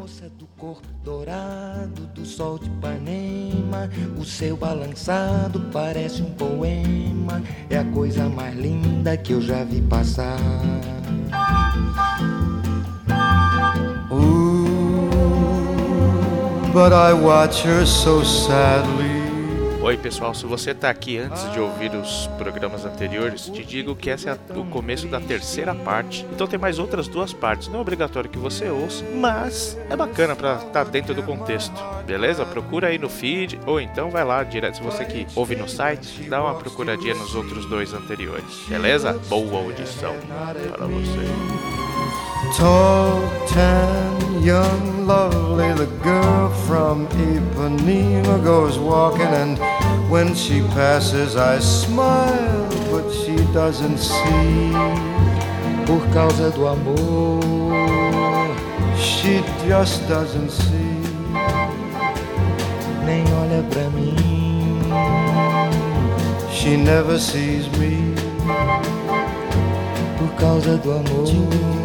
Moça do corpo dourado do sol de Ipanema, o seu balançado parece um poema, é a coisa mais linda que eu já vi passar. Ooh, but I watch her so sadly. Oi pessoal, se você está aqui antes de ouvir os programas anteriores, te digo que esse é o começo da terceira parte. Então tem mais outras duas partes. Não é obrigatório que você ouça, mas é bacana para estar tá dentro do contexto. Beleza? Procura aí no feed ou então vai lá direto se você que ouve no site, dá uma procuradinha nos outros dois anteriores. Beleza? Boa audição para você. Tan, young, lovely, the girl from Ipanema goes walking, and when she passes, I smile, but she doesn't see. Por causa do amor, she just doesn't see. Nem olha pra mim, she never sees me. Por causa do amor.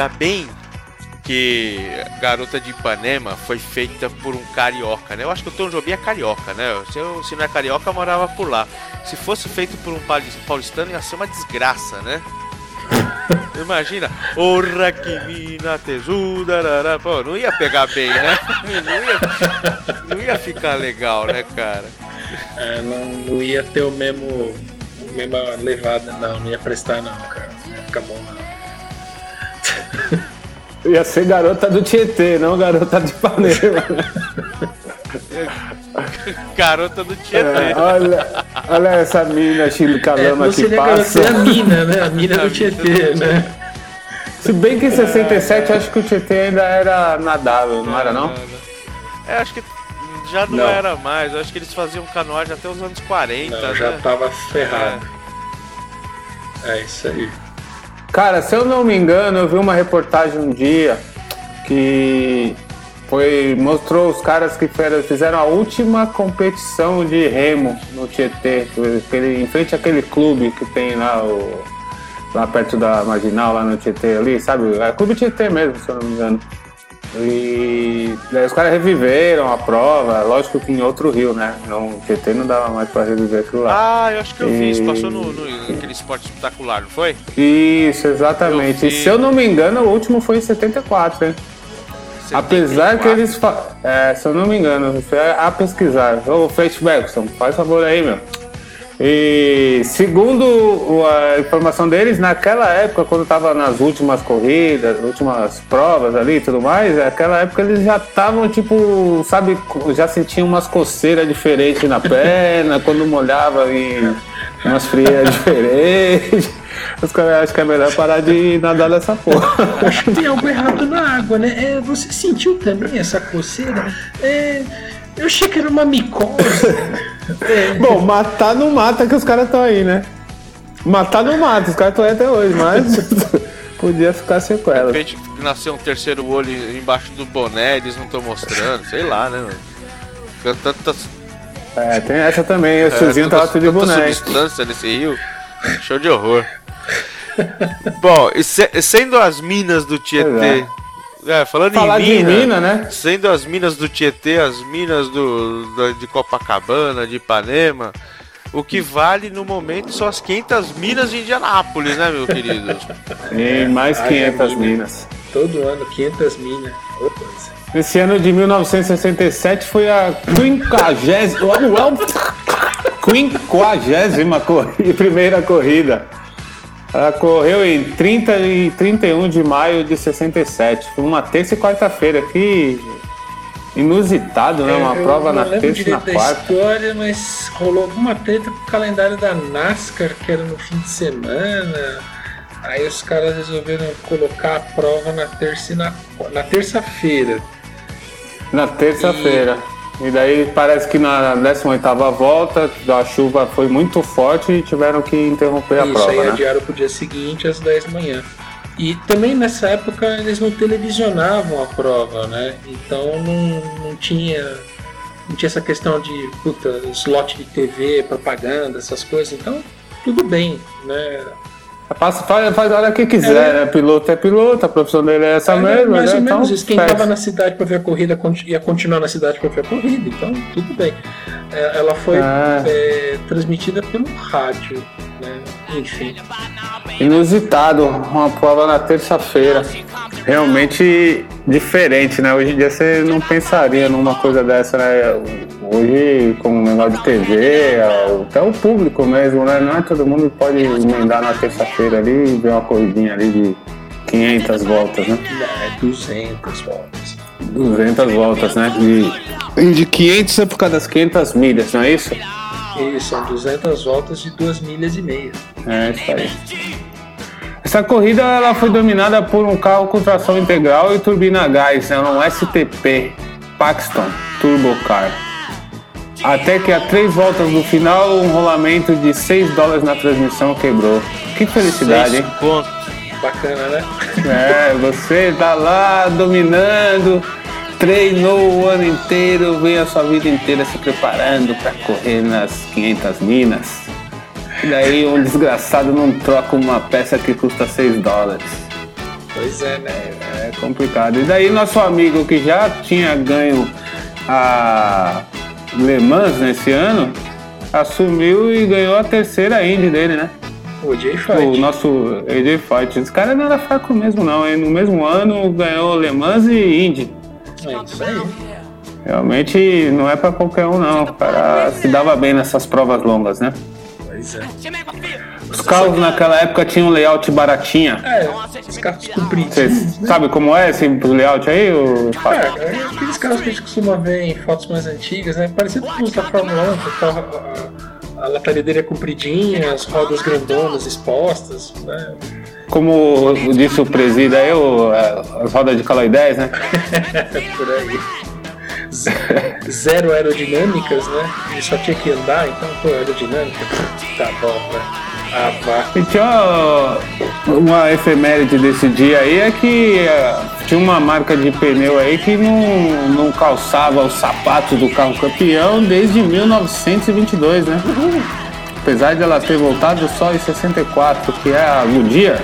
Ainda bem que Garota de Ipanema foi feita por um carioca, né? Eu acho que o Tom Jobim é carioca, né? Se, eu, se não é carioca, morava por lá. Se fosse feito por um paulistano, ia ser uma desgraça, né? Imagina, orra que mina tesuda, pô, não ia pegar bem, né? Não ia, não ia ficar legal, né, cara? É, não, não ia ter o mesmo, mesma levada, não, não ia prestar, não, cara. Não ia ficar bom, não. Ia ser garota do Tietê, não garota de Ipanema. garota do Tietê. É, olha, olha essa mina chilcalama é, que passa. a mina, né? A mina do Tietê, né? Se bem que em 67 acho que o Tietê ainda era nadável, não era não? É, acho que já não, não. era mais. Acho que eles faziam canoagem até os anos 40. Não, né? já tava ferrado. É. é isso aí. Cara, se eu não me engano, eu vi uma reportagem um dia que foi mostrou os caras que fizeram a última competição de remo no Tietê, aquele, em frente àquele clube que tem lá o, lá perto da Marginal, lá no Tietê ali, sabe? É Clube Tietê mesmo, se eu não me engano. E daí os caras reviveram a prova, lógico que em outro rio, né? Não, TT não dava mais pra reviver aquilo lá. Ah, eu acho que eu e... vi, isso passou no, no aquele esporte espetacular, não foi? Isso, exatamente. E se eu não me engano, o último foi em 74, hein? 74. Apesar que eles. É, se eu não me engano, a pesquisar. Ô, Fate Bergson, faz favor aí, meu. E segundo a informação deles, naquela época, quando estava nas últimas corridas, últimas provas ali e tudo mais, naquela época eles já estavam tipo, sabe, já sentiam umas coceiras diferentes na perna, quando molhava em umas frias diferentes. Os caras acham que é melhor parar de nadar nessa porra. Tem algo errado na água, né? É, você sentiu também essa coceira? É, eu achei que era uma micose. é. Bom, matar não mata que os caras estão aí, né? Matar não mata, os caras estão aí até hoje, mas podia ficar sequela. De repente nasceu um terceiro olho embaixo do boné, eles não estão mostrando, sei lá, né? Tantas... É, tem essa também, o é, tiozinho tava tudo de boné. substância nesse rio, show de horror. Bom, e se, sendo as minas do Tietê é, falando Falar em mina, de mina, né? Sendo as minas do Tietê, as minas do, de Copacabana, de Ipanema, o que vale no momento são as 500 minas de Indianápolis, né, meu querido? Sim, mais 500 minas. Todo ano, 500 minas. Esse ano de 1967 foi a 50 corrida, primeira corrida. Ela correu em 30 e 31 de maio de 67. Foi uma terça e quarta-feira. Que inusitado, né? Uma prova na terça e na quarta. história, mas rolou alguma treta com o calendário da NASCAR, que era no fim de semana. Aí os caras resolveram colocar a prova na terça e na, na terça-feira. Na terça-feira. E daí parece que na 18ª volta a chuva foi muito forte e tiveram que interromper a Isso, prova. aí né? adiaram pro dia seguinte, às 10 da manhã. E também nessa época eles não televisionavam a prova, né? Então não, não tinha não tinha essa questão de puta, slot de TV, propaganda, essas coisas. Então tudo bem, né? Passa, faz, faz a hora que quiser, É. né? Piloto é piloto, a profissão dele é essa É, mesmo. mais né? ou menos Então, isso. Quem estava na cidade para ver a corrida ia continuar na cidade para ver a corrida, então tudo bem. É, Ela foi Ah. é, transmitida pelo rádio, né? Enfim. Inusitado, uma prova na terça-feira. Realmente diferente, né? Hoje em dia você não pensaria numa coisa dessa, né? Hoje, com o negócio de TV, até o público mesmo, né? Não é todo mundo que pode emendar na terça-feira ali e ver uma corridinha ali de 500 voltas, né? É 200 voltas. 200 voltas, né? De, de 500 é por causa das 500 milhas, não é isso? Isso, são 200 voltas de 2 milhas e meia. É isso aí. Essa corrida ela foi dominada por um carro com tração integral e turbina a gás, né? um STP Paxton Turbo Car. Até que a três voltas do final, um rolamento de 6 dólares na transmissão quebrou. Que felicidade, hein? Bacana, né? É, você tá lá dominando, treinou o ano inteiro, vem a sua vida inteira se preparando para correr nas 500 minas. E daí um desgraçado não troca uma peça que custa 6 dólares. Pois é, né? É complicado. E daí nosso amigo que já tinha ganho a Le Mans nesse ano, assumiu e ganhou a terceira Indy dele, né? O Jay O Fight. nosso AJ Fight. Esse cara não era fraco mesmo, não. Hein? No mesmo ano ganhou Le Mans e Indy. É isso aí. Realmente não é pra qualquer um, não. O cara se dava bem nessas provas longas, né? Pois é. Os carros naquela época tinham um layout baratinha. É, os carros Você compridinhos, né? sabe como é esse layout aí? O... Cara, é aqueles carros que a gente costuma ver em fotos mais antigas, né? Parecido com os da Fórmula 1, que o carro, a, a lataria dele é compridinha, as rodas grandonas expostas, né? Como disse o presida aí, o- as rodas de calói 10, né? Por aí. Zero aerodinâmicas, né? Ele só tinha que andar, então, pô, aerodinâmica, tá bom, né? Ah, vá. E tinha uma efeméride desse dia aí é que eh, tinha uma marca de pneu aí que não, não calçava os sapatos do carro campeão desde 1922, né? Apesar de ela ter voltado só em 64, que é a Goodyear.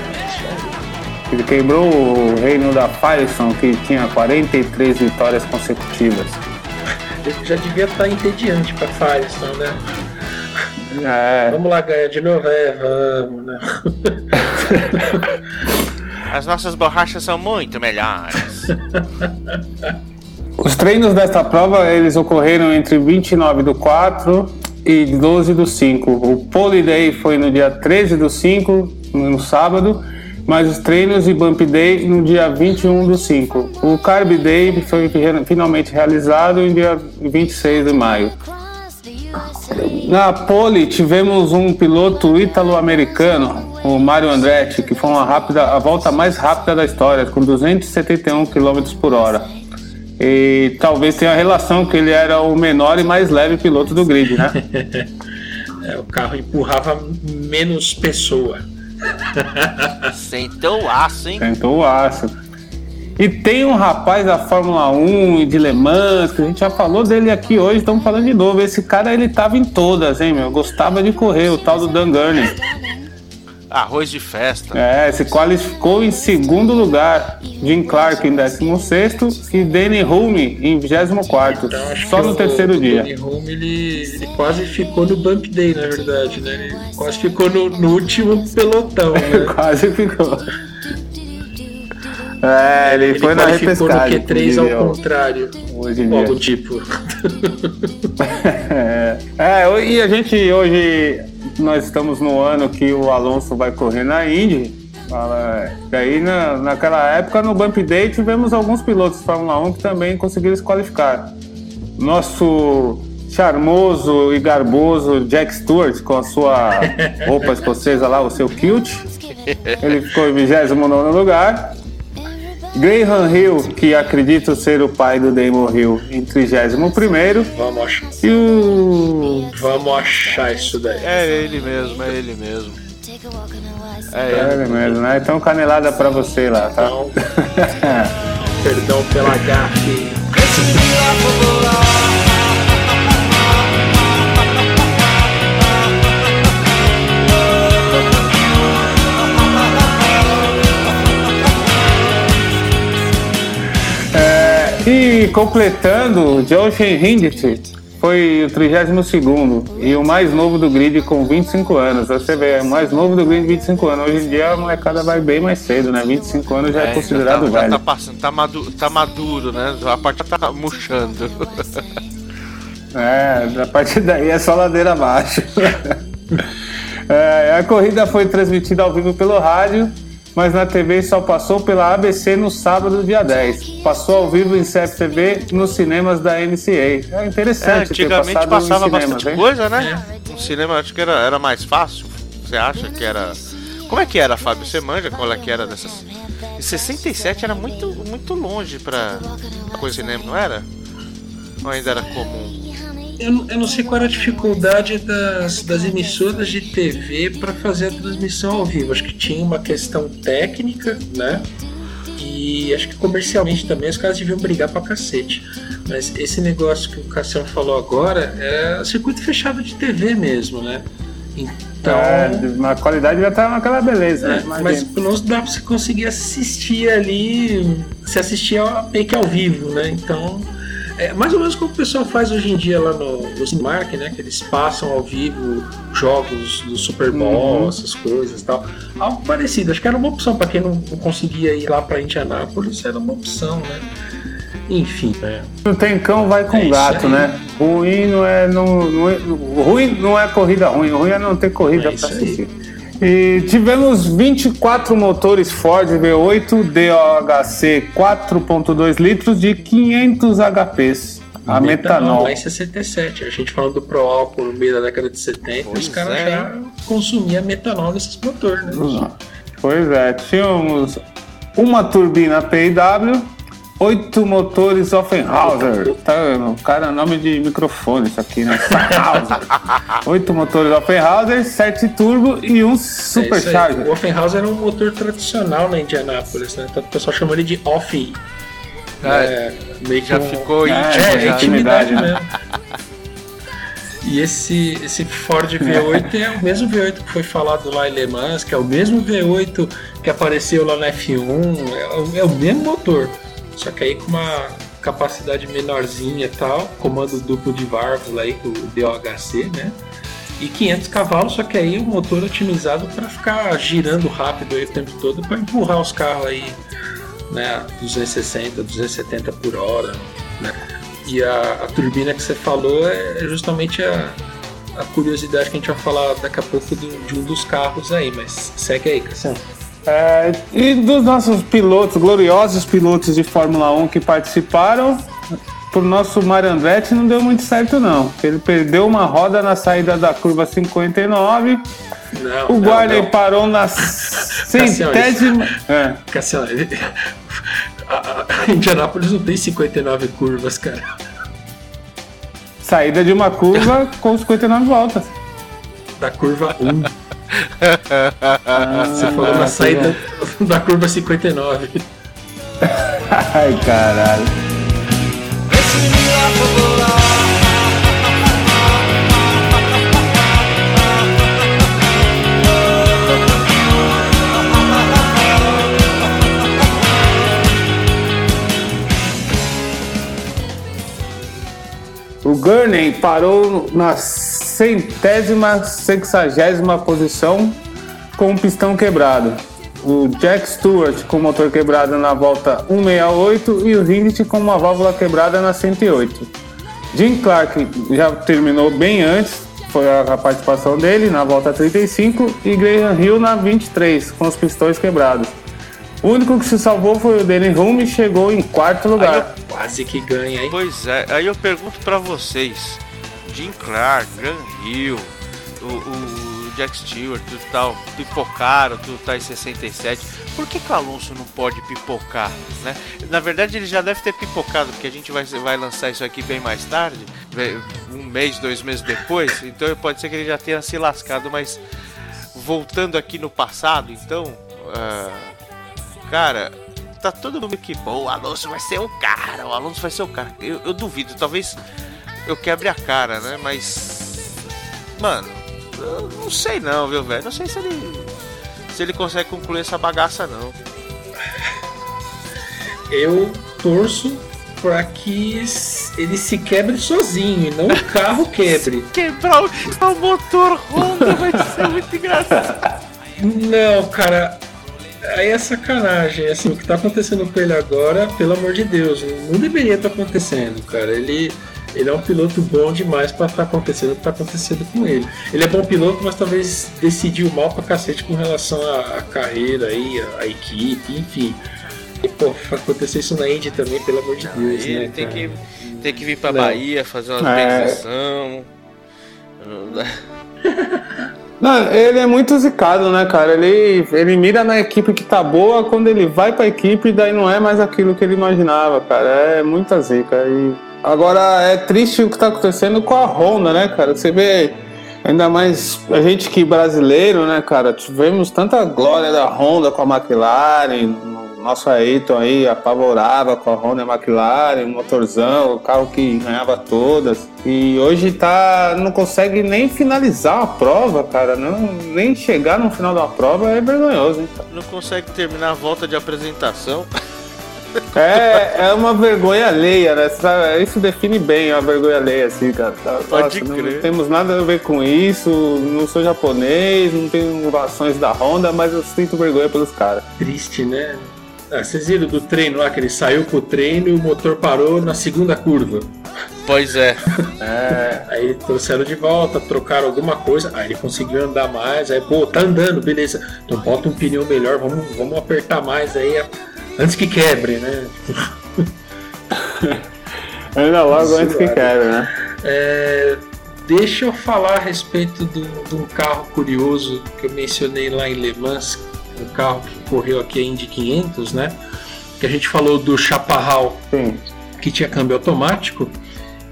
Ele quebrou o reino da Firestone, que tinha 43 vitórias consecutivas. Já devia estar entediante pra Firestone, né? É, Vamos lá ganhar de novo? É, vamos, né? As nossas borrachas são muito melhores. Os treinos desta prova eles ocorreram entre 29 do 4 e 12 do 5. O Pole Day foi no dia 13 do 5, no sábado, mas os treinos e Bump Day no dia 21 do 5. O Carb Day foi finalmente realizado no dia 26 de maio. Na pole tivemos um piloto ítalo-americano, o Mario Andretti, que foi uma rápida, a volta mais rápida da história, com 271 km por hora. E talvez tenha relação que ele era o menor e mais leve piloto do grid, né? É, o carro empurrava menos pessoa. Sentou o aço, hein? Tentou o aço. E tem um rapaz da Fórmula 1 e de Le Mans, que a gente já falou dele aqui hoje, estamos falando de novo. Esse cara, ele tava em todas, hein, meu? Gostava de correr, o tal do Dan Gurney. Arroz de festa. É, se qualificou em segundo lugar. Jim Clark em 16 e Danny Hulme em 24 Então, acho Só que no o- terceiro o dia. Tony Home, ele, ele quase ficou no Bump Day, na verdade, né? Ele quase ficou no, no último pelotão, né? Quase ficou. É, ele, Ele foi na qualificou no repescagem. Q3 diria, ao contrário. hoje em dia. Algo tipo. É, é, e a gente hoje, nós estamos no ano que o Alonso vai correr na Indy. Fala, Daí na, naquela época no Bump Day tivemos alguns pilotos de Fórmula 1 que também conseguiram se qualificar. Nosso charmoso e garboso Jack Stewart com a sua roupa escocesa lá, o seu kilt. Ele ficou em 29 lugar. Graham Hill, que acredito ser o pai do Damon Hill, em 31 Vamos achar. E o. Vamos achar isso daí. É ele mesmo, é ele mesmo. É, é ele mesmo, né? Então canelada pra você lá, tá? Então, perdão pela gafe. E completando, Josh Hindit foi o 32 e o mais novo do grid com 25 anos. Você vê, o mais novo do grid 25 anos. Hoje em dia a molecada vai bem mais cedo, né? 25 anos já é, é considerado já tá, velho. Já tá, passando, tá, maduro, tá maduro, né? A parte tá murchando. É, a partir daí é só ladeira abaixo. é, a corrida foi transmitida ao vivo pelo rádio mas na TV só passou pela ABC no sábado, dia 10. Passou ao vivo em CFTV nos cinemas da NCA. É interessante. É, antigamente passava cinemas, bastante hein? coisa, né? No cinema acho que era, era mais fácil. Você acha que era. Como é que era, Fábio? Você manja qual é que era dessas. Em 67 era muito, muito longe pra coisa cinema, não era? Ou ainda era comum? Eu, eu não sei qual era a dificuldade das, das emissoras de TV para fazer a transmissão ao vivo. Acho que tinha uma questão técnica, né? E acho que comercialmente também os caras deviam brigar pra cacete. Mas esse negócio que o Cassiano falou agora é circuito fechado de TV mesmo, né? Então. É, a qualidade já tá naquela beleza, é, né? Mas pelo menos dá pra você conseguir assistir ali. Se assistir meio que ao vivo, né? Então é mais ou menos como o pessoal faz hoje em dia lá no, no Cinemark, né? Que eles passam ao vivo jogos do Super Bowl, uhum. essas coisas e tal. Algo parecido. Acho que era uma opção para quem não, conseguia ir lá para Indianápolis, era uma opção, né? Enfim, né? Não tem cão, vai com é gato, né? Ruim não é, não, não é. Ruim não é corrida ruim, ruim é não ter corrida é para assistir. Aí. E tivemos 24 motores Ford V8 DOHC 4.2 litros de 500 HPs. A metanol. Lá em 67, a gente falando do Pro álcool no meio da década de 70, pois os caras é. já consumiam metanol nesses motores, né? Pois é, tínhamos uma turbina PW Oito motores Offenhauser. Tá, cara, nome de microfone isso aqui, né? Oito motores Offenhauser, sete turbo e um supercharger. É o Offenhauser era um motor tradicional na Indianápolis, né? Então o pessoal chama ele de Off. Ah, é, meio que já um... ficou íntimo. É, é intimidade mesmo. E esse, esse Ford V8 é o mesmo V8 que foi falado lá em Le Mans, que é o mesmo V8 que apareceu lá na F1, é, é o mesmo motor. Só que aí com uma capacidade menorzinha e tal, comando duplo de válvula aí, o DOHC, né? E 500 cavalos, só que aí o motor otimizado para ficar girando rápido aí o tempo todo para empurrar os carros aí, né, 260, 270 por hora, né? E a, a turbina que você falou é justamente a, a curiosidade que a gente vai falar daqui a pouco de um dos carros aí, mas segue aí, Cassiano. É, e dos nossos pilotos, gloriosos pilotos de Fórmula 1 que participaram, pro nosso Mário Andretti não deu muito certo não. Ele perdeu uma roda na saída da curva 59. Não, o Guarley parou na centésima. É. Cassiano, a, a Indianápolis não tem 59 curvas, cara. Saída de uma curva com 59 voltas. Da curva 1. Você falou na saída da curva 59. Ai, caralho. O Gurney parou na centésima, sexagésima posição com o pistão quebrado. O Jack Stewart com o motor quebrado na volta 168 e o Hindit com uma válvula quebrada na 108. Jim Clark já terminou bem antes, foi a participação dele na volta 35 e Graham Hill na 23 com os pistões quebrados. O único que se salvou foi o Danny Hume e chegou em quarto lugar. quase que ganha, hein? Pois é, aí eu pergunto para vocês: Jim Clark, Graham Hill, o, o Jack Stewart, tudo tal, pipocaram, tudo tá em 67. Por que, que o Alonso não pode pipocar, né? Na verdade ele já deve ter pipocado, porque a gente vai, vai lançar isso aqui bem mais tarde, um mês, dois meses depois, então pode ser que ele já tenha se lascado, mas voltando aqui no passado, então, uh, cara, tá todo mundo que bom, o Alonso vai ser o cara, o Alonso vai ser o cara. Eu, eu duvido, talvez eu quebre a cara, né? Mas, mano, eu não sei não, viu, velho? Não sei se ele se ele consegue concluir essa bagaça não. Eu torço para que ele se quebre sozinho e não o carro quebre. Quebrar o, o motor Honda vai ser muito engraçado. Não, cara, aí é sacanagem. Assim, o que tá acontecendo com ele agora, pelo amor de Deus, não deveria estar tá acontecendo, cara. Ele, ele é um piloto bom demais para estar tá acontecendo o que tá acontecendo com ele. Ele é bom piloto, mas talvez decidiu mal pra cacete com relação à, à carreira aí, à, à equipe, enfim. E, pô, acontecer isso na Indy também, pelo amor de Deus, ele né? Tem que, tem que vir pra Não. Bahia fazer uma é... Não, ele é muito zicado, né, cara? Ele, ele mira na equipe que tá boa, quando ele vai pra equipe, daí não é mais aquilo que ele imaginava, cara. É muita zica. E agora é triste o que tá acontecendo com a Honda, né, cara? Você vê, ainda mais a gente que brasileiro, né, cara? Tivemos tanta glória da Honda com a McLaren, nosso Ayrton aí apavorava com a Honda McLaren, um motorzão, o carro que ganhava todas. E hoje tá. não consegue nem finalizar a prova, cara. Não, nem chegar no final da prova é vergonhoso, hein? Não consegue terminar a volta de apresentação. É, é uma vergonha alheia, né? Isso define bem a vergonha alheia, assim, cara. Pode Nossa, crer. Não temos nada a ver com isso, não sou japonês, não tenho ações da Honda, mas eu sinto vergonha pelos caras. Triste, né? Ah, vocês viram do treino lá que ele saiu com o treino e o motor parou na segunda curva. Pois é. é. Aí trouxeram de volta, trocaram alguma coisa, aí ele conseguiu andar mais, aí, pô, tá andando, beleza. Então bota um pneu melhor, vamos, vamos apertar mais aí antes que quebre, né? Ainda logo antes que quebre, né? É, deixa eu falar a respeito de um carro curioso que eu mencionei lá em Le Mans, um carro que correu aqui a Indy 500, né? Que a gente falou do Chaparral, Sim. que tinha câmbio automático.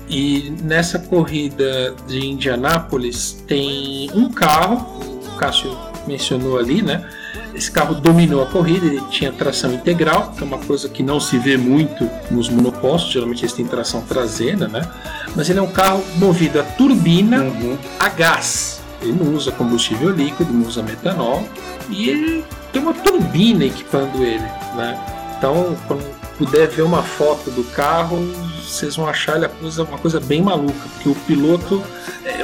E nessa corrida de Indianápolis tem um carro, o Cássio mencionou ali, né? Esse carro dominou a corrida, ele tinha tração integral, que é uma coisa que não se vê muito nos monopostos, geralmente eles têm tração traseira, né? Mas ele é um carro movido a turbina uhum. a gás. Ele não usa combustível líquido, não usa metanol e ele tem uma turbina equipando ele, né? Então, quando puder ver uma foto do carro, vocês vão achar ele uma coisa bem maluca, porque o piloto,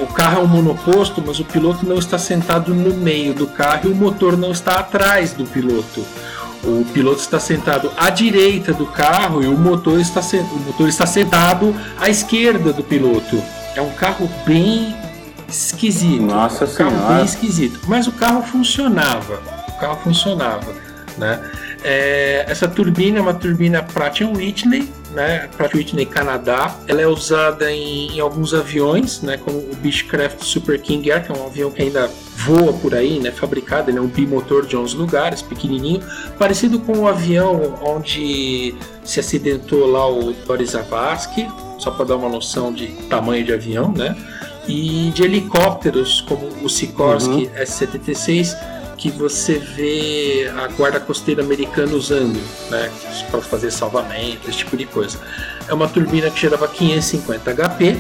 o carro é um monoposto, mas o piloto não está sentado no meio do carro e o motor não está atrás do piloto. O piloto está sentado à direita do carro e o motor está, o motor está sentado à esquerda do piloto. É um carro bem esquisito. Nossa um carro bem esquisito. Mas o carro funcionava. O carro funcionava. Né? É, essa turbina é uma turbina Pratt Whitney, né? Pratt Whitney Canadá. Ela é usada em, em, alguns aviões, né? Como o Beechcraft Super King Air, que é um avião que ainda voa por aí, né? Fabricado, ele é um bimotor de 11 lugares, pequenininho, parecido com o avião onde se acidentou lá o Boris Zavascki, só para dar uma noção de tamanho de avião, né? e de helicópteros como o Sikorsky uhum. S-76 que você vê a guarda costeira americana usando, né, para fazer salvamento, esse tipo de coisa. É uma turbina que gerava 550 HP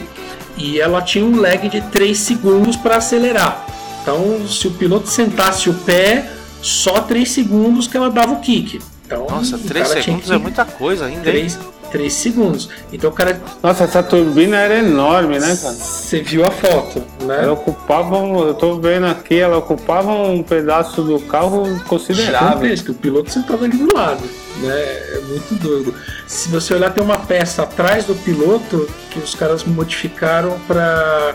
e ela tinha um lag de 3 segundos para acelerar. Então, se o piloto sentasse o pé, só 3 segundos que ela dava o kick. Então, Nossa, 3 segundos é muita coisa ainda. 3, 3 segundos. Então o cara. Nossa, essa turbina era enorme, né, cara? Você viu a foto, né? Ela ocupava, eu tô vendo aqui, ela ocupava um pedaço do carro considerável. O piloto sentava ali do lado, né? É muito doido. Se você olhar, tem uma peça atrás do piloto que os caras modificaram para.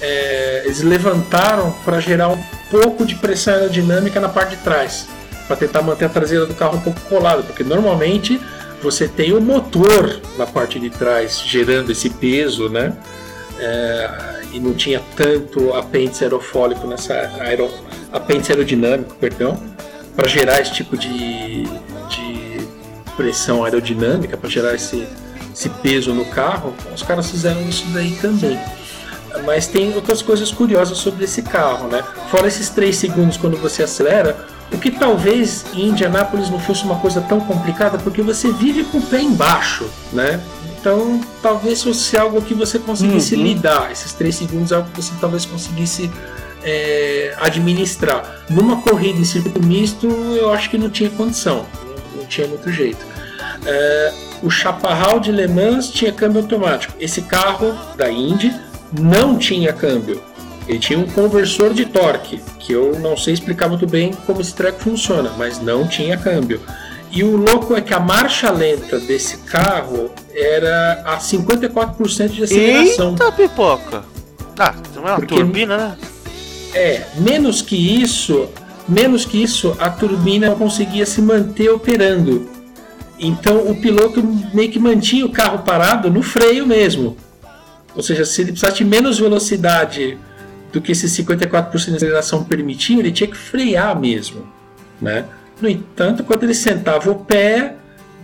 É, eles levantaram para gerar um pouco de pressão aerodinâmica na parte de trás, para tentar manter a traseira do carro um pouco colada, porque normalmente você tem o motor na parte de trás gerando esse peso, né? É, e não tinha tanto apêndice aerofólico nessa aero, apêndice aerodinâmico, perdão, para gerar esse tipo de, de pressão aerodinâmica, para gerar esse, esse peso no carro, os caras fizeram isso daí também. Mas tem outras coisas curiosas sobre esse carro, né? Fora esses 3 segundos quando você acelera, o que talvez em Indianápolis não fosse uma coisa tão complicada, porque você vive com o pé embaixo, né? Então talvez fosse algo que você conseguisse uhum. lidar. Esses 3 segundos é algo que você talvez conseguisse é, administrar. Numa corrida em circuito misto, eu acho que não tinha condição, não, não tinha muito jeito. É, o Chaparral de Le Mans tinha câmbio automático. Esse carro da Indy não tinha câmbio. Ele tinha um conversor de torque, que eu não sei explicar muito bem como esse treco funciona, mas não tinha câmbio. E o louco é que a marcha lenta desse carro era a 54% de aceleração. Eita pipoca! Ah, não é uma Porque, turbina, né? É, menos que isso, menos que isso, a turbina conseguia se manter operando. Então o piloto meio que mantinha o carro parado no freio mesmo. Ou seja, se ele precisasse de menos velocidade do que esse 54% de aceleração permitia, ele tinha que frear mesmo. Né? No entanto, quando ele sentava o pé,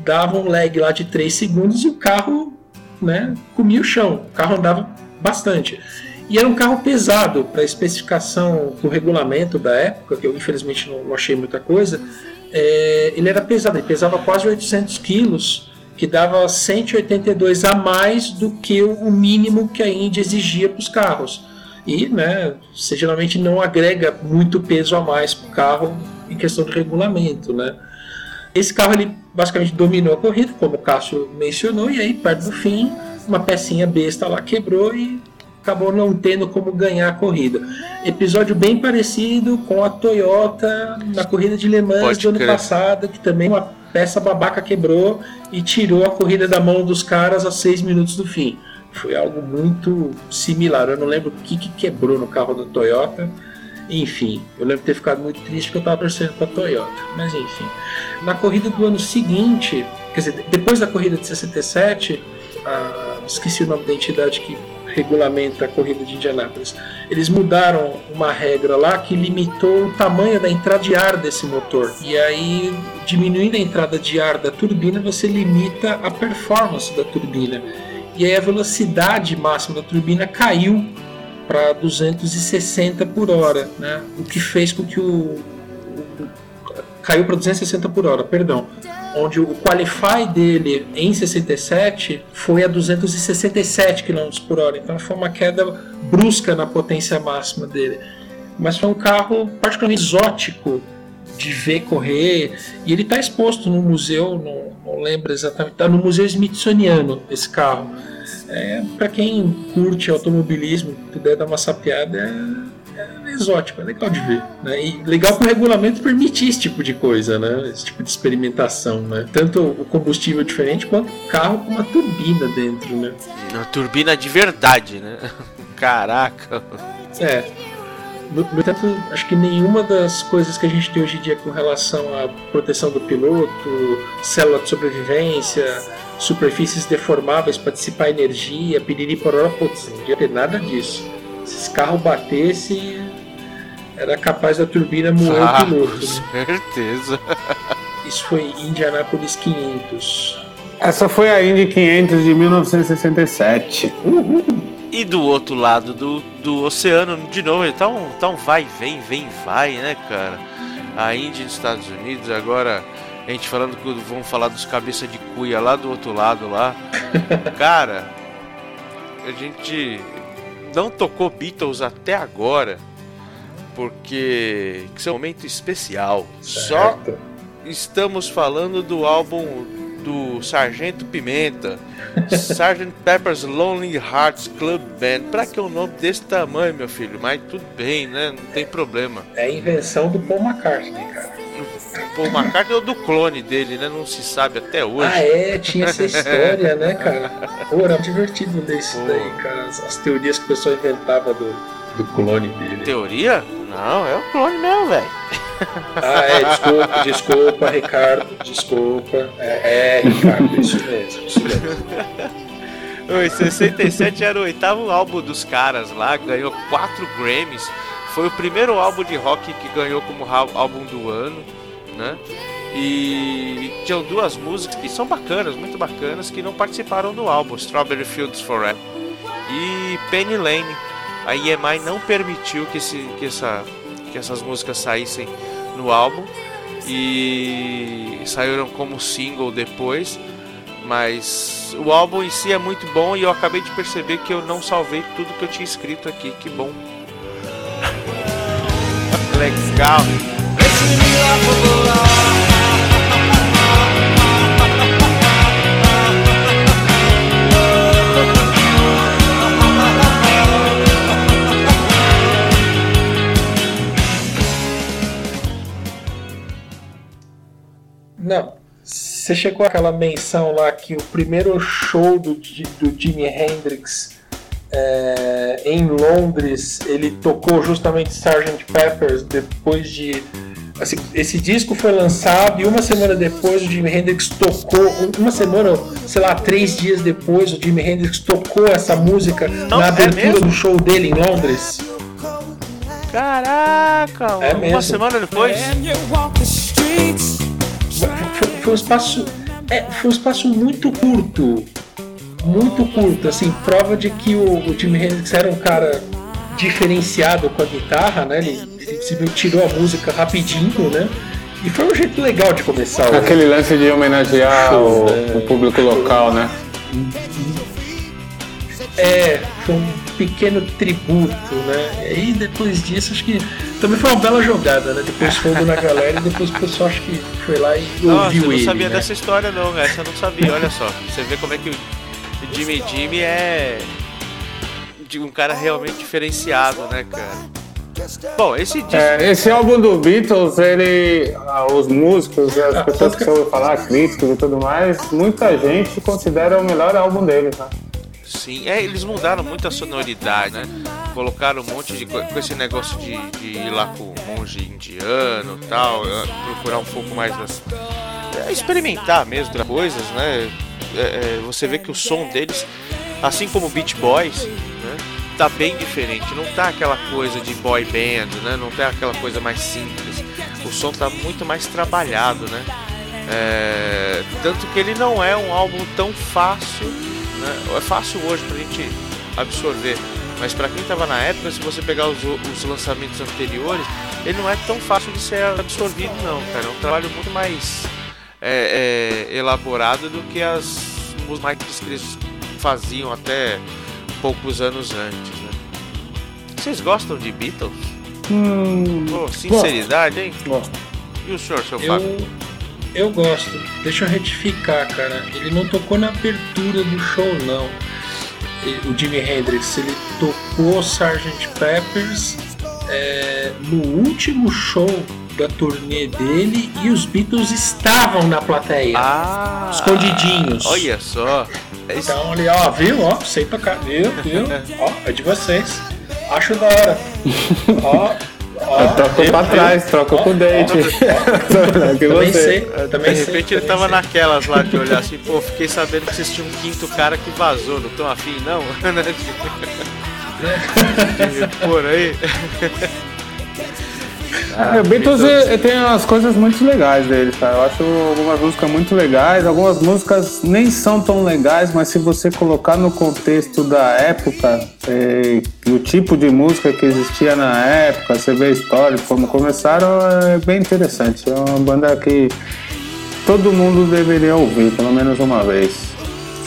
dava um lag lá de 3 segundos e o carro né, comia o chão. O carro andava bastante. E era um carro pesado, para a especificação do regulamento da época, que eu infelizmente não, achei muita coisa, é, ele era pesado, ele pesava quase 800 quilos, que dava 182 a mais do que o mínimo que a Indy exigia para os carros. E né, você geralmente não agrega muito peso a mais para o carro em questão de regulamento. Né? Esse carro ele basicamente dominou a corrida, como o Cássio mencionou, e aí perto do fim, uma pecinha besta lá quebrou e acabou não tendo como ganhar a corrida. Episódio bem parecido com a Toyota na corrida de Le Mans Pode do ano crer. passado, que também uma peça babaca quebrou e tirou a corrida da mão dos caras a seis minutos do fim. Foi algo muito similar. Eu não lembro o que, que quebrou no carro da Toyota. Enfim, eu lembro de ter ficado muito triste porque eu estava torcendo para a Toyota. Mas enfim. Na corrida do ano seguinte, quer dizer, depois da corrida de 67, ah, esqueci o nome da entidade que regulamenta a corrida de Indianápolis. Eles mudaram uma regra lá que limitou o tamanho da entrada de ar desse motor. E aí, diminuindo a entrada de ar da turbina, você limita a performance da turbina. E aí a velocidade máxima da turbina caiu para 260 por hora, né? O que fez com que o, o caiu para 260 por hora, perdão onde o qualify dele em 67 foi a 267 km por hora. Então foi uma queda brusca na potência máxima dele. Mas foi um carro particularmente exótico de ver correr. E ele está exposto no museu, não, não lembro exatamente, está no Museu Smithsoniano esse carro. É, Para quem curte automobilismo, puder dar uma sapiada, é é exótico, é legal de ver. Né? E legal que o regulamento permite esse tipo de coisa, né? Esse tipo de experimentação, né? Tanto o combustível diferente quanto o carro com uma turbina dentro, né? Uma turbina de verdade, né? Caraca! É. No, no entanto, acho que nenhuma das coisas que a gente tem hoje em dia com relação à proteção do piloto, célula de sobrevivência, superfícies deformáveis para dissipar energia, piriri pororó, putz, não ia ter nada disso. Se esse carro batesse, era capaz da turbina moer ah, o piloto. Com né? certeza. Isso foi Indianapolis 500. Essa foi a Indy 500 de 1967. Uhum. E do outro lado do, do oceano, de novo, então, então vai, vem, vem, vai, né, cara? A Indy dos Estados Unidos, agora a gente falando que vamos falar dos cabeça de cuia lá do outro lado lá. cara, a gente não tocou Beatles até agora, porque isso é um momento especial. Certo. Só estamos falando do álbum do Sargento Pimenta, Sgt. Pepper's Lonely Hearts Club Band. Pra que um nome desse tamanho, meu filho? Mas tudo bem, né? Não tem problema. É a invenção do Paul McCartney, cara. Paul McCartney ou do clone dele, né? Não se sabe até hoje. Ah, é? Tinha essa história, né, cara? Pô, era divertido ler isso Pô. daí, cara. As, as, teorias que o pessoal inventava do, do clone dele. Teoria? Não, é o clone mesmo, velho. Ah, é, desculpa, desculpa, Ricardo, desculpa. É, é Ricardo, isso mesmo, isso mesmo. Oi, 67 era o oitavo álbum dos caras lá, ganhou quatro Grammys. Foi o primeiro álbum de rock que ganhou como álbum do ano, né? E tinham duas músicas que são bacanas, muito bacanas, que não participaram do álbum, Strawberry Fields Forever e Penny Lane. A EMI não permitiu que, esse, que, essa, que essas músicas saíssem no álbum e saíram como single depois. Mas o álbum em si é muito bom e eu acabei de perceber que eu não salvei tudo que eu tinha escrito aqui. Que bom. Legal. Você chegou àquela menção lá que o primeiro show do, do Jimi Hendrix é, em Londres ele tocou justamente Sgt. Peppers depois de. Assim, esse disco foi lançado e uma semana depois o Jimi Hendrix tocou, uma semana, sei lá, três dias depois, o Jimi Hendrix tocou essa música Não, na é abertura é do show dele em Londres. Caraca, é uma mesmo. semana depois. Foi, foi um espaço. É, foi um espaço muito curto muito curto, assim, prova de que o, o Jimi Hendrix era um cara diferenciado com a guitarra, né? Ele, ele tirou a música rapidinho, né? E foi um jeito legal de começar. Aquele o... lance de homenagear show, o, né? o, público local, né? É, foi um pequeno tributo, né? E aí depois disso, acho que também foi uma bela jogada, né? Depois fundo na galera e depois o pessoal acho que foi lá e Nossa, ouviu ele. Eu não sabia né? dessa história não, essa eu não sabia, olha só. Você vê como é que Jimmy Jimmy é um cara realmente diferenciado, né, cara? Bom, esse disco... é, esse álbum do Beatles, ele, ah, os músicos, as pessoas que ouvem falar, críticos e tudo mais, muita gente considera o melhor álbum deles, né? Sim, é, eles mudaram muito a sonoridade, né? Colocaram um monte de com esse negócio de, de ir lá com o monge indiano e tal, é, procurar um pouco mais das. É, experimentar mesmo coisas, né? É, você vê que o som deles, assim como o Beach Boys, tá bem diferente. Não tá aquela coisa de boy band, né? Não tá aquela coisa mais simples. O som tá muito mais trabalhado, né? É, tanto que ele não é um álbum tão fácil, né? É fácil hoje pra gente absorver. Mas para quem estava na época, se você pegar os, os, lançamentos anteriores, ele não é tão fácil de ser absorvido, não, cara. É um trabalho muito mais é, é, elaborado do que as os marketing que eles faziam até poucos anos antes. Né? Vocês gostam de Beatles? Hum, oh, sinceridade, hein? Gosto. E o senhor, seu eu, Fábio? Eu gosto. Deixa eu retificar, cara. Ele não tocou na abertura do show, não. O Jimi Hendrix, ele tocou Sgt. Peppers é, no último show da turnê dele e os Beatles estavam na plateia. Ah, escondidinhos. Olha só. É então ali, ó, viu? Ó, sei tocar, viu? Viu? ó, é de vocês. Acho da hora. ó. Ó, troca pra trás, troca com o dente. também sei. Também de repente sei, ele tava sei. naquelas lá de olhar assim, pô, fiquei sabendo que vocês tinham um quinto cara que vazou, não tão afim não? Por aí. Ah, o Beatles é, tem umas coisas muito legais dele, cara. Eu acho algumas músicas muito legais, algumas músicas nem são tão legais, mas se você colocar no contexto da época, é, o tipo de música que existia na época, você vê a história, como começaram, é bem interessante. É uma banda que todo mundo deveria ouvir, pelo menos uma vez.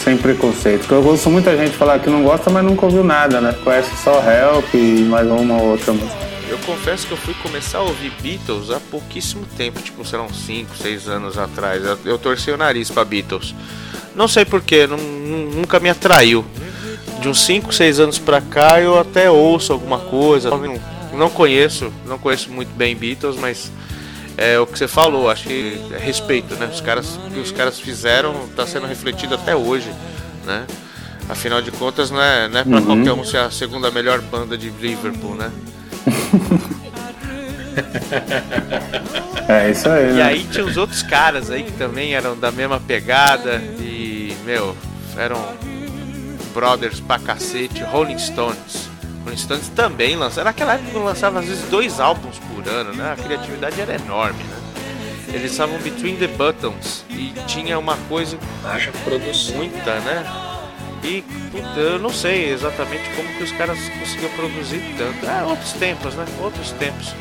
Sem preconceito. Porque eu ouço muita gente falar que não gosta, mas nunca ouviu nada, né? Conhece só Help e mais uma ou outra música. Eu confesso que eu fui começar a ouvir Beatles há pouquíssimo tempo, tipo, serão 5, 6 anos atrás. Eu, torci o nariz para Beatles. Não sei porquê, nunca me atraiu. De uns 5, 6 anos pra cá eu até ouço alguma coisa. Não, não conheço, não conheço muito bem Beatles, mas é o que você falou, acho que é respeito, né? Os caras, o que os caras fizeram está sendo refletido até hoje, né? Afinal de contas, não é, não é pra uhum. qualquer um ser a segunda melhor banda de Liverpool, né? é isso aí. Né? E aí tinha os outros caras aí que também eram da mesma pegada e, meu, eram Brothers pra cacete, Rolling Stones. Rolling Stones também lançava. Naquela época lançava às vezes dois álbuns por ano, né? A criatividade era enorme, né? Eles estavam Between the Buttons e tinha uma coisa. Haja produção. Muita, né? E puta, eu não sei exatamente como que os caras conseguiam produzir tanto. É, outros tempos, né? Outros tempos.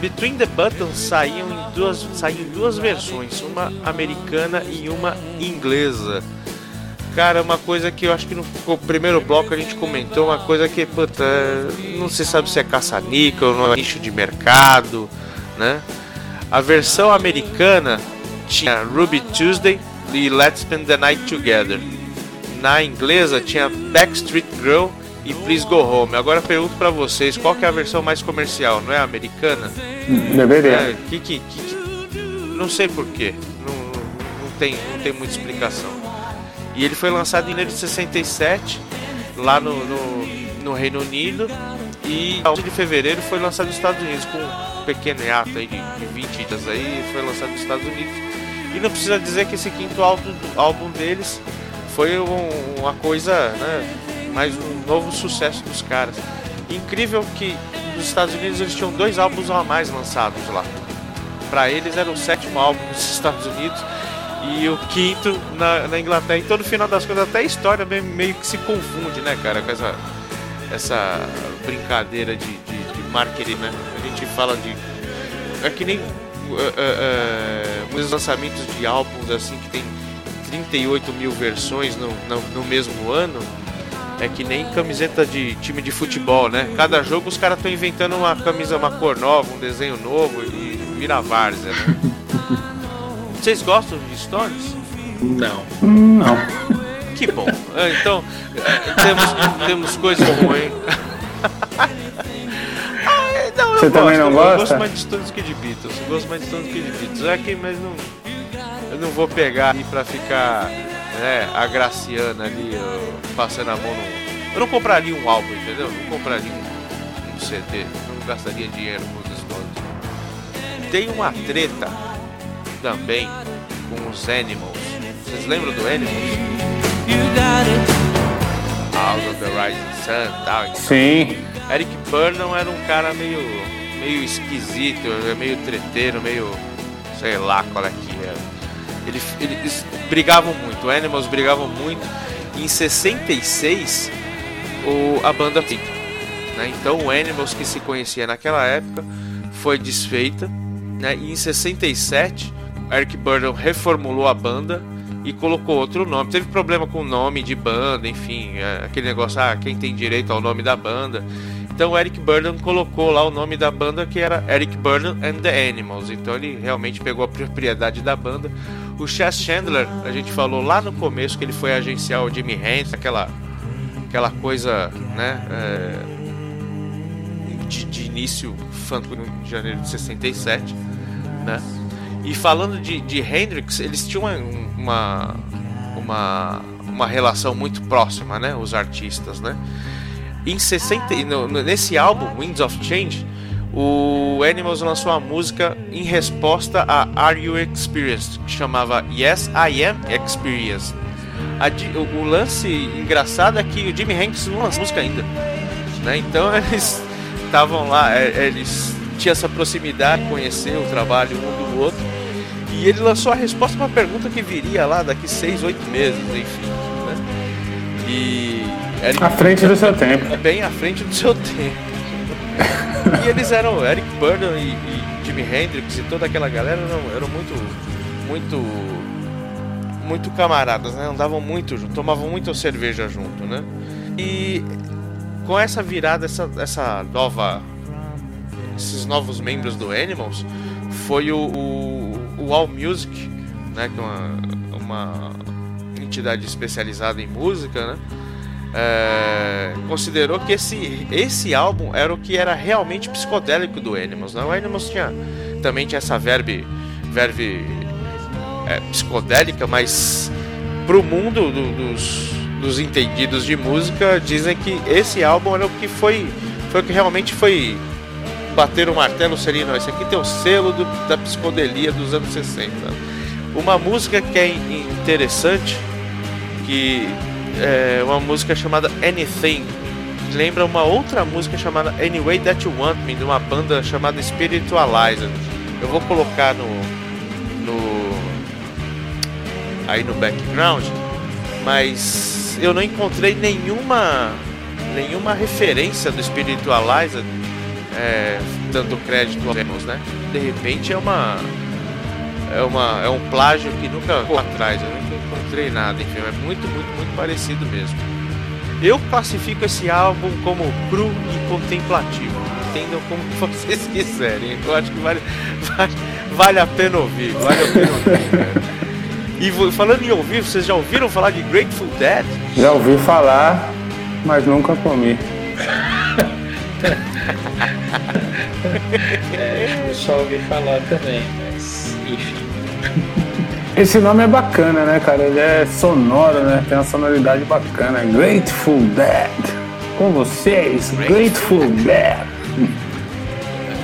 Between the Buttons saíam em duas, saíam em duas versões, uma americana e uma inglesa. Cara, uma coisa que eu acho que no primeiro bloco a gente comentou, uma coisa que, puta, não se sabe se é caça-níquel, não é nicho de mercado, né? A versão americana tinha Ruby Tuesday e Let's Spend the Night Together. Na inglesa tinha Backstreet Girl e Please Go Home. Agora pergunto para vocês, qual que é a versão mais comercial? Não é a americana? Deveria. É, que, que, que, não sei porquê. Não, não, não, tem, não tem muita explicação. E ele foi lançado em janeiro de 67, lá no, no, no Reino Unido. E 11 de fevereiro foi lançado nos Estados Unidos, com um pequeno hiato aí de, de 20 dias aí, foi lançado nos Estados Unidos. E não precisa dizer que esse quinto álbum, álbum deles foi um, uma coisa, né, mais um novo sucesso dos caras. Incrível que nos Estados Unidos eles tinham dois álbuns a mais lançados lá. Para eles era o sétimo álbum nos Estados Unidos e o quinto na, na Inglaterra. Então no final das contas até a história meio que se confunde, né, cara, com essa, essa brincadeira de, de, de marketing, né? A gente fala de. É que nem uh, uh, uh, lançamentos de álbuns assim que tem 38 mil versões no, no, no mesmo ano é que nem camiseta de time de futebol, né? Cada jogo os caras estão inventando uma camisa, uma cor nova, um desenho novo e vira várzea, né? Vocês gostam de Stones? Não. Não. Que bom. Ah, Então, temos, temos coisas ruins. Ah, não, eu Você também não eu gosta? gosto mais de Stones que de Beatles. Eu gosto mais de Stones que de Beatles. É que, mas não. Eu não vou pegar ali pra ficar né, agraciando ali, passando a mão no. Eu não compraria um álbum, entendeu? Não compraria um, um CD. Não gastaria dinheiro com os Stones. Tem uma treta também com os Animals. Vocês lembram do Animals? House of the Rising Sun tal. Então, Sim. Eric Burnham era um cara meio, meio esquisito, meio treteiro, meio. sei lá qual é que era. Ele, eles brigavam muito, o Animals brigavam muito. E em 66, o, a banda fica. Né? Então o Animals que se conhecia naquela época foi desfeita. Né? E em 67, Eric Burnham reformulou a banda e colocou outro nome. Teve problema com o nome de banda, enfim, é, aquele negócio, ah, quem tem direito ao nome da banda. Então o Eric Burdon colocou lá o nome da banda que era Eric Burdon and the Animals. Então ele realmente pegou a propriedade da banda. O Chess Chandler, a gente falou lá no começo que ele foi agenciar o Jimmy Hendrix, aquela, aquela coisa, né, é, de, de início fã-clube em janeiro de 67, né? E falando de, de Hendrix, eles tinham uma, uma, uma relação muito próxima, né? Os artistas, né? Em 60, no, nesse álbum, Winds of Change, o Animals lançou uma música em resposta a Are You Experienced? Que chamava Yes, I Am Experienced. A, o, lance engraçado é que o Jimi Hendrix não lançou música ainda. Né? Então eles estavam lá, eles tinham essa proximidade, conhecer o trabalho um do outro. E ele lançou a resposta para uma pergunta que viria lá daqui seis, oito meses, enfim. Né? E. Eric, à frente do seu tempo. Bem à frente do seu tempo. e eles eram Eric Burdon e, e, Jimi Hendrix e toda aquela galera eram, eram muito. muito. muito camaradas, né? Andavam muito tomavam muita cerveja junto, né? E com essa virada, essa, essa nova. esses novos membros do Animals, foi o, o, o All Music, né, que é uma, uma entidade especializada em música, né, é, considerou que esse, esse álbum era o que era realmente psicodélico do Animals. Né? O Animals tinha, também tinha essa verve, verve é, psicodélica, mas pro mundo do, dos, dos entendidos de música dizem que esse álbum era o que foi, foi o que realmente foi bater o martelo seria, não, esse aqui tem o selo do, da psicodelia dos anos 60. Uma música que é interessante, que é uma música chamada Anything. Lembra uma outra música chamada Anyway That You Want Me, de uma banda chamada Spiritualizer. Eu vou colocar no, no aí no background, mas eu não encontrei nenhuma nenhuma referência do Spiritualizer é, dando crédito aos né? De repente é uma é uma é um plágio que nunca ficou atrás, eu nunca encontrei nada, enfim, é muito muito muito parecido mesmo. Eu classifico esse álbum como cru e contemplativo. Entendam como vocês quiserem. Eu acho que vale, vale, vale a pena ouvir. Vale a pena ouvir, cara. E falando em ouvir, vocês já ouviram falar de Grateful Dead? Já ouvi falar, mas nunca comi. é, eu só ouvi falar também, mas enfim. Esse nome é bacana, né, cara? Ele é sonoro, né? Tem uma sonoridade bacana. Grateful Dead. Com vocês, Grateful, Grateful Dead.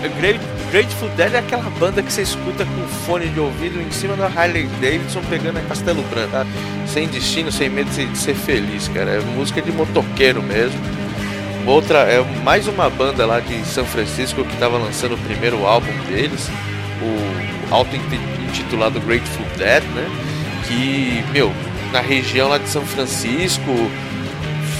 Great, Grateful Dead é aquela banda que você escuta com fone de ouvido em cima da Harley Davidson pegando a Castelo Branco, tá? Sem destino, sem medo de ser feliz, cara. É música de motoqueiro mesmo. Outra, é mais uma banda lá de São Francisco que estava lançando o primeiro álbum deles, o auto-intitulado Grateful Dead, né? Que, meu, na região lá de São Francisco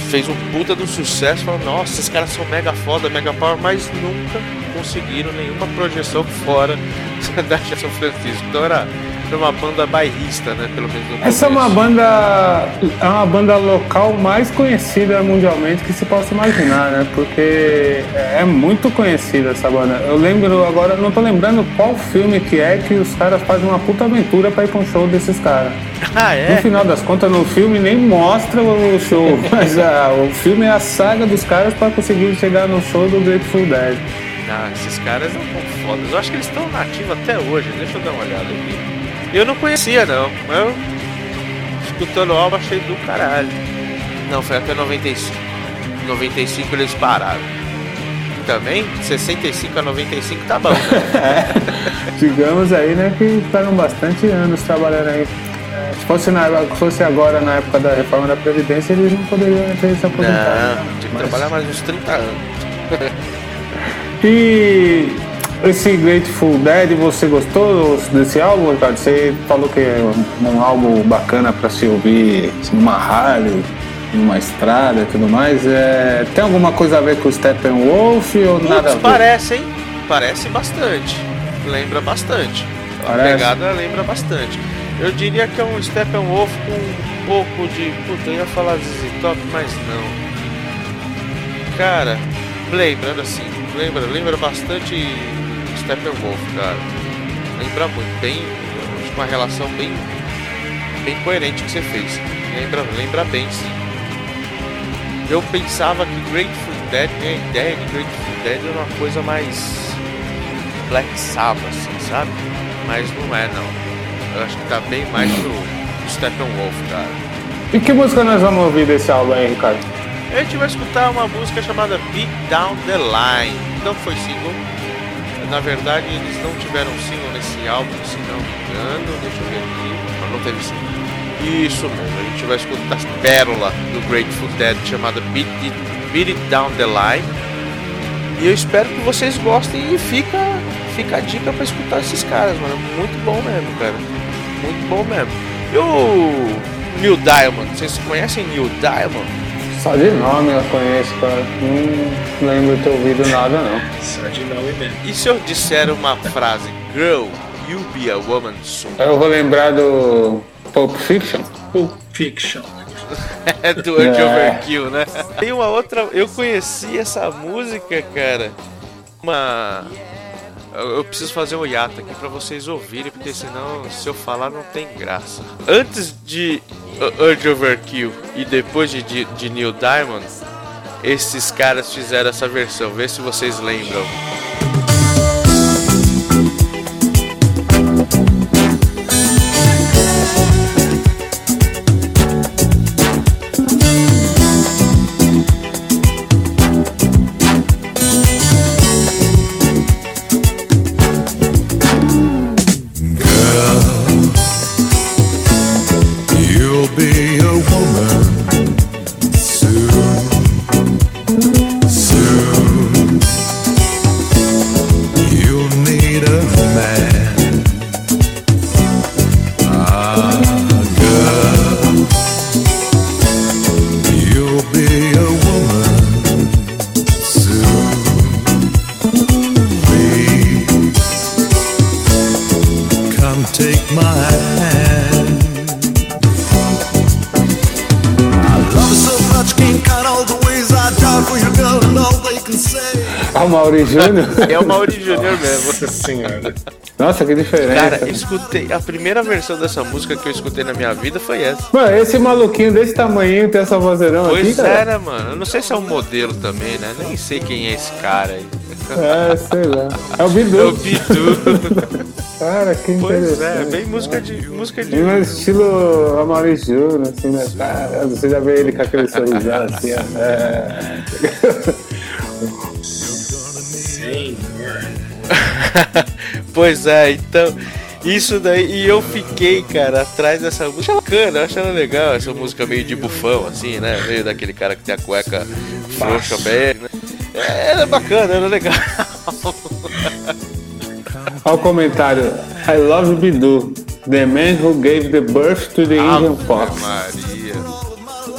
fez um puta do sucesso. Falou, nossa, esses caras são mega foda, mega power, mas nunca conseguiram nenhuma projeção fora da São Francisco. Então era uma banda bairrista, né? Pelo menos no Essa é uma banda é uma banda local mais conhecida mundialmente que se possa imaginar, né? Porque é muito conhecida essa banda. Eu lembro agora, não tô lembrando qual filme que é que os caras fazem uma puta aventura para ir pra um show desses caras. Ah, é? No final das contas, no filme nem mostra o show, mas a, o filme é a saga dos caras para conseguir chegar no show do Grateful Dead. Ah, esses caras são fodas. Eu acho que eles estão nativos até hoje. Deixa eu dar uma olhada aqui. Eu não conhecia não, eu escutando o álbum achei do caralho. Não, foi até 95. 95 eles pararam. Também, 65 a 95 tá bom. Né? é, digamos aí, né, que ficaram bastante anos trabalhando aí. Se fosse, na, fosse agora na época da reforma da Previdência, eles não poderiam ter se aposentado. Não, tinha que mas... trabalhar mais uns 30 anos. e esse Grateful Dead, você gostou desse álbum, Ricardo? Você falou que é um álbum bacana para se ouvir numa rádio, numa estrada e tudo mais. É... Tem alguma coisa a ver com o Steppenwolf ou Putz, nada a ver? Parece, hein? Parece bastante. Lembra bastante. Parece. A pegada lembra bastante. Eu diria que é um Steppenwolf com um pouco de. Puta, eu ia falar ZZ Top, mas não. Cara, lembrando assim, lembra, lembra bastante Steppenwolf, cara. Lembra muito, bem. Uma relação bem. bem coerente que você fez. Lembra, lembra bem, sim. Eu pensava que Grateful Dead, minha ideia de Grateful Dead era uma coisa mais. Black Sabbath, assim, sabe? Mas não é, não. Eu acho que tá bem mais pro, Steppenwolf, cara. E que música nós vamos ouvir desse álbum aí, Ricardo? A gente vai escutar uma música chamada Beat Down the Line. Não foi single, na verdade, eles não tiveram single nesse álbum, se não me engano. Deixa eu ver aqui. Não, teve single. Isso mesmo, a gente vai escutar a pérola do Grateful Dead chamada Beat It, Beat It Down the Line. E eu espero que vocês gostem e fica, fica a dica para escutar esses caras, mano. Muito bom mesmo, cara. Muito bom mesmo. E o Neil Diamond, vocês conhecem Neil Diamond? Só de nome eu conheço, cara. Não lembro de ter ouvido nada, não. Só de nome mesmo. E se eu disser uma frase? Girl, you be a woman soon. Eu vou lembrar do Pulp Fiction. Pulp Fiction. é do Urge é. Overkill, né? Tem uma outra... Eu conheci essa música, cara. Uma... Eu preciso fazer um hiato aqui para vocês ouvirem, porque senão, se eu falar, não tem graça. Antes de Urge Overkill e depois de, de, de Neil Diamond, esses caras fizeram essa versão. Vê se vocês lembram. Júnior? É o Mauri Júnior mesmo. Nossa senhora. Nossa, que diferença. Cara, eu escutei. A primeira versão dessa música que eu escutei na minha vida foi essa. Mano, esse maluquinho desse tamanho tem essa vozeirão aqui, Pois cara? é, né, mano? Eu não sei se é um modelo também, né? Nem sei quem é esse cara aí. É, sei lá. É o É o Bidu. Bidu. Cara, que pois é, interessante. bem música de. música de. Estilo Amaury Júnior, assim, né? Cara, você já vê ele com aquele sorrisão assim, ó. É. Pois é, então. Isso daí, e eu fiquei, cara, atrás dessa música. Bacana, eu acho ela legal, essa música meio de bufão, assim, né? Meio daquele cara que tem a cueca frouxa bem, né? É bacana, ela é legal. Olha o comentário. I love Bidu, the man who gave the birth to the Indian Ave fox. Maria.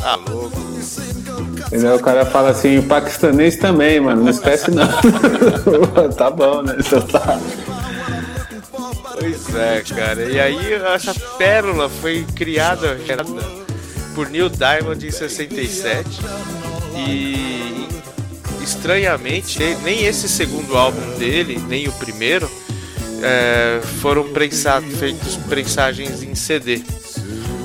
Tá louco. Entendeu? O cara fala assim, paquistanês também, mano. Não esquece não. tá bom, né? Então tá. Pois é, cara. E aí essa pérola foi criada por Neil Diamond em 67 e estranhamente nem esse segundo álbum dele, nem o primeiro, é, foram prensa feitos prensagens em CD.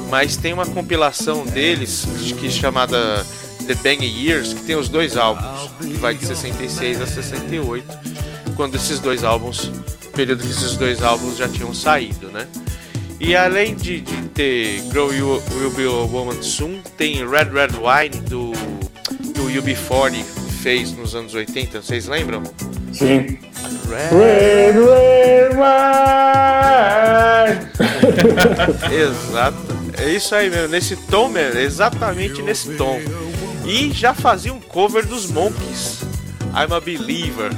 Mas tem uma compilação deles que é chamada The Bang Years, que tem os dois álbuns, que vai de 66 a 68, quando esses dois álbuns, período que esses dois álbuns já tinham saído, né? E além de, de ter Grow You Will Be a Woman Soon, tem Red Red Wine do que o UB40 fez nos anos 80, vocês lembram? Sim. Red, Red, red wine. Exato. É isso aí mesmo, nesse tom mesmo, exatamente nesse tom. E já fazia um cover dos Monkeys. I'm a Believer.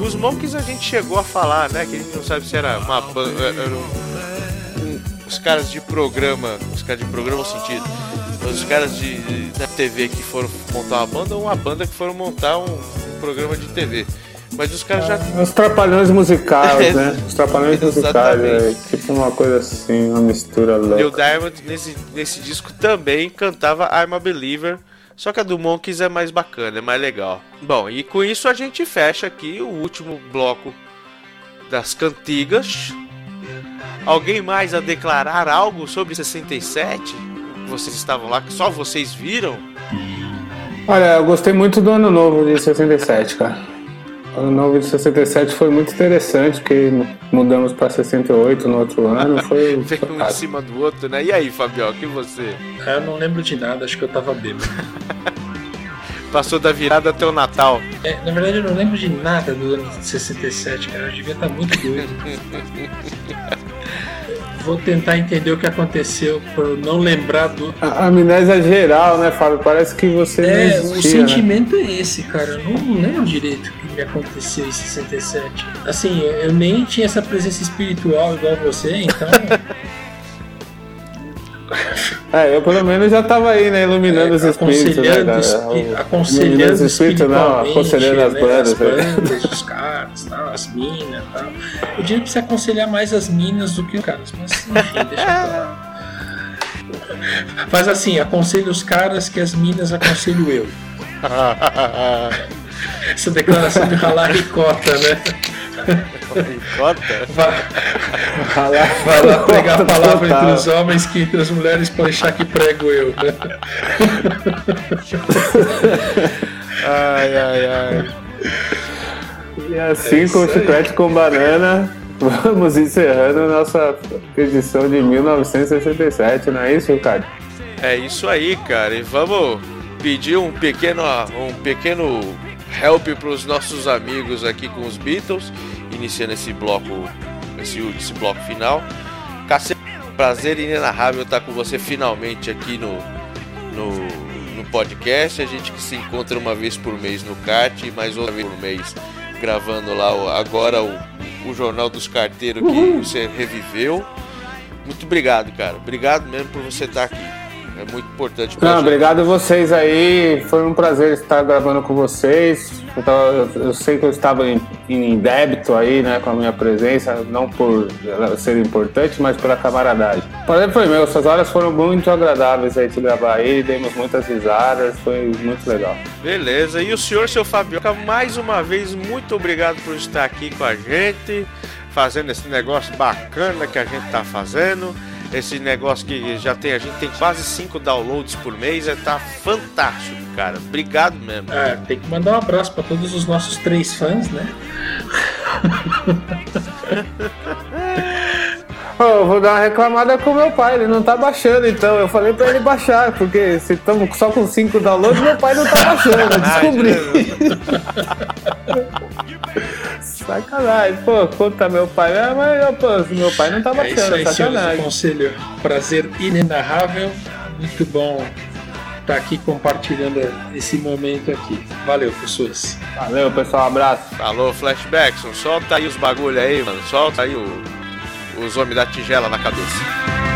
Os Monkeys a gente chegou a falar, né? Que a gente não sabe se era uma banda. Era um, os caras de programa. Os caras de programa no sentido. Os caras de, de- da TV que foram montar uma banda ou uma banda que foram montar um, um programa de TV. Mas os caras já Os trapalhões musicais, né? Os trapalhões musicais, é, tipo uma coisa assim, uma mistura louca. Diamond nesse, nesse disco também cantava I'm a Believer, só que a do Monkeys é mais bacana, é mais legal. Bom, e com isso a gente fecha aqui o último bloco das cantigas. Alguém mais a declarar algo sobre 67? Vocês estavam lá, que só vocês viram? Olha, eu gostei muito do ano novo de 67, cara. O ano novo de 67 foi muito interessante, porque mudamos para 68 no outro ano. Foi. Veio um em cima do outro, né? E aí, Fabio, que você? Eu não lembro de nada, acho que eu tava bêbado. Passou da virada até o Natal. É, na verdade, eu não lembro de nada do ano de 67, cara. Eu devia estar muito doido. Vou tentar entender o que aconteceu por eu não lembrar do. A amnésia geral, né, Fábio? Parece que você É, existia, o né? sentimento é esse, cara. Eu não lembro direito o que me aconteceu em 67. Assim, eu nem tinha essa presença espiritual igual você, então. É, eu pelo menos já tava aí, né, iluminando os espíritos, né, aconselhando, cara? espi- aconselhando os espíritos, não, espiritualmente, aconselhando as né, bandas. as né? bandas, os caras, tal, as minas tal. Eu diria que você aconselhar mais as minas do que os caras, mas enfim, deixa pra lá. Faz assim, aconselho os caras que as minas aconselho eu. Essa declaração de ralar ricota, né? Cota? Vai, Vai lá, vai lá pregar a palavra entre os homens que entre as mulheres pode deixar que prego eu, né? Ai, ai, ai. E assim, com chiclete com banana, vamos encerrando a nossa edição de 1967, não é isso, Ricardo? É isso aí, cara. E vamos pedir um pequeno, um pequeno help para os nossos amigos aqui com os Beatles, iniciando esse bloco, esse, esse bloco final. Cacete, prazer inenarrável estar com você finalmente aqui no, no, no podcast. A gente que se encontra uma vez por mês no kart e mais outra vez por mês gravando lá agora o, o Jornal dos Carteiros que você reviveu. Muito obrigado, cara. Obrigado mesmo por você estar aqui. É muito importante Não, obrigado a vocês aí. Foi um prazer estar gravando com vocês. Eu, tava- eu- eu sei que eu estava em, em débito aí, né, com a minha presença, não por ser importante, mas pela camaradagem. O prazer foi meu, essas horas foram muito agradáveis aí de gravar aí, demos muitas risadas, foi muito legal. Beleza, e o senhor, seu Fabioca, mais uma vez, muito obrigado por estar aqui com a gente, fazendo esse negócio bacana que a gente tá fazendo esse negócio que já tem, a gente tem quase 5 downloads por mês, é tá fantástico, cara. Obrigado mesmo. É, tem que mandar um abraço para todos os nossos três fãs, né? Oh, vou dar uma reclamada com meu pai, ele não tá baixando, então. Eu falei pra ele baixar, porque se estamos só com 5 downloads, meu pai não tá baixando, eu descobri. sacanagem, pô, conta meu pai, é, mas pô, meu pai não tá baixando, é isso aí, sacanagem. conselho, prazer inenarrável, muito bom estar tá aqui compartilhando esse momento aqui. Valeu, pessoas. Valeu, pessoal, abraço. Falou, Flashbackson, solta aí os bagulho aí, mano, solta aí o os homens da tigela na cabeça.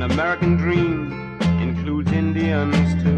an American dream includes Indians too.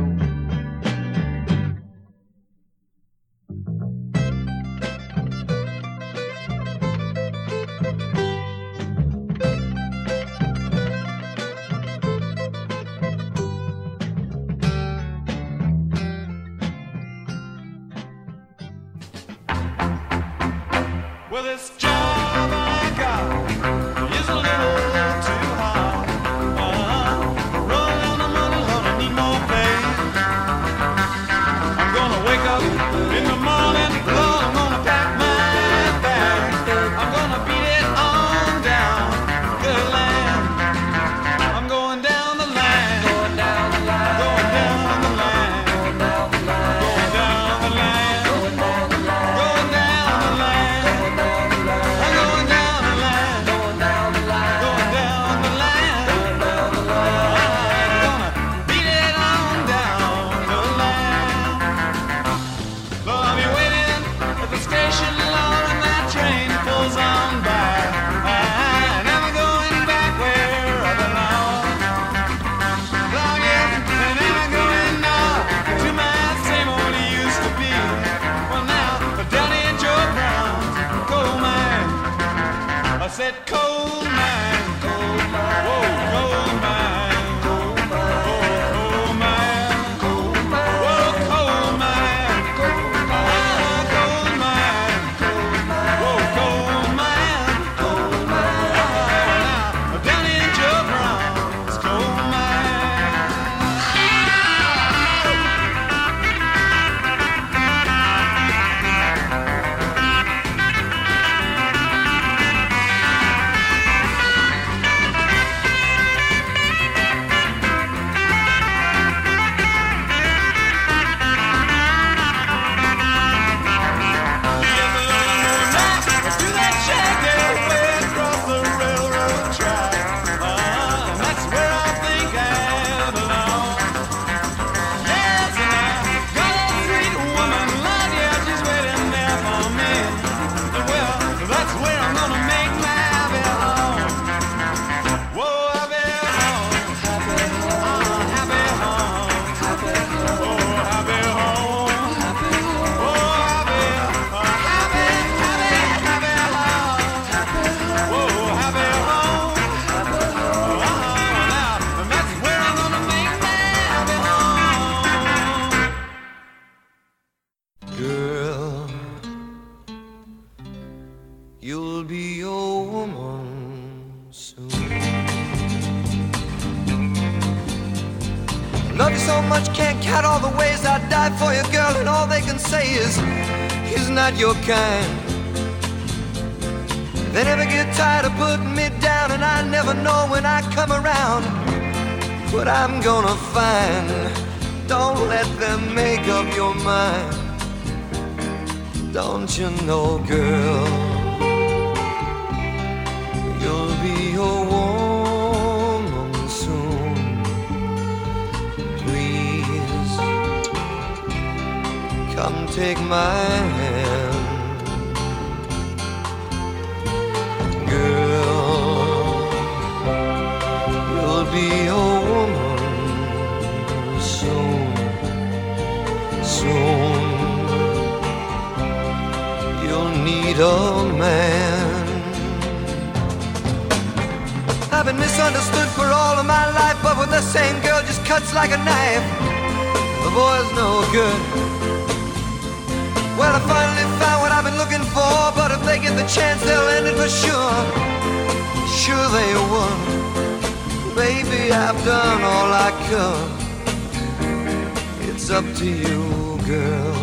It's up to you, girl.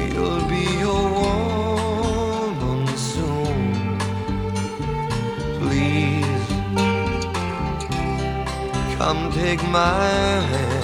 You'll be a woman soon. Please come take my hand.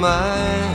my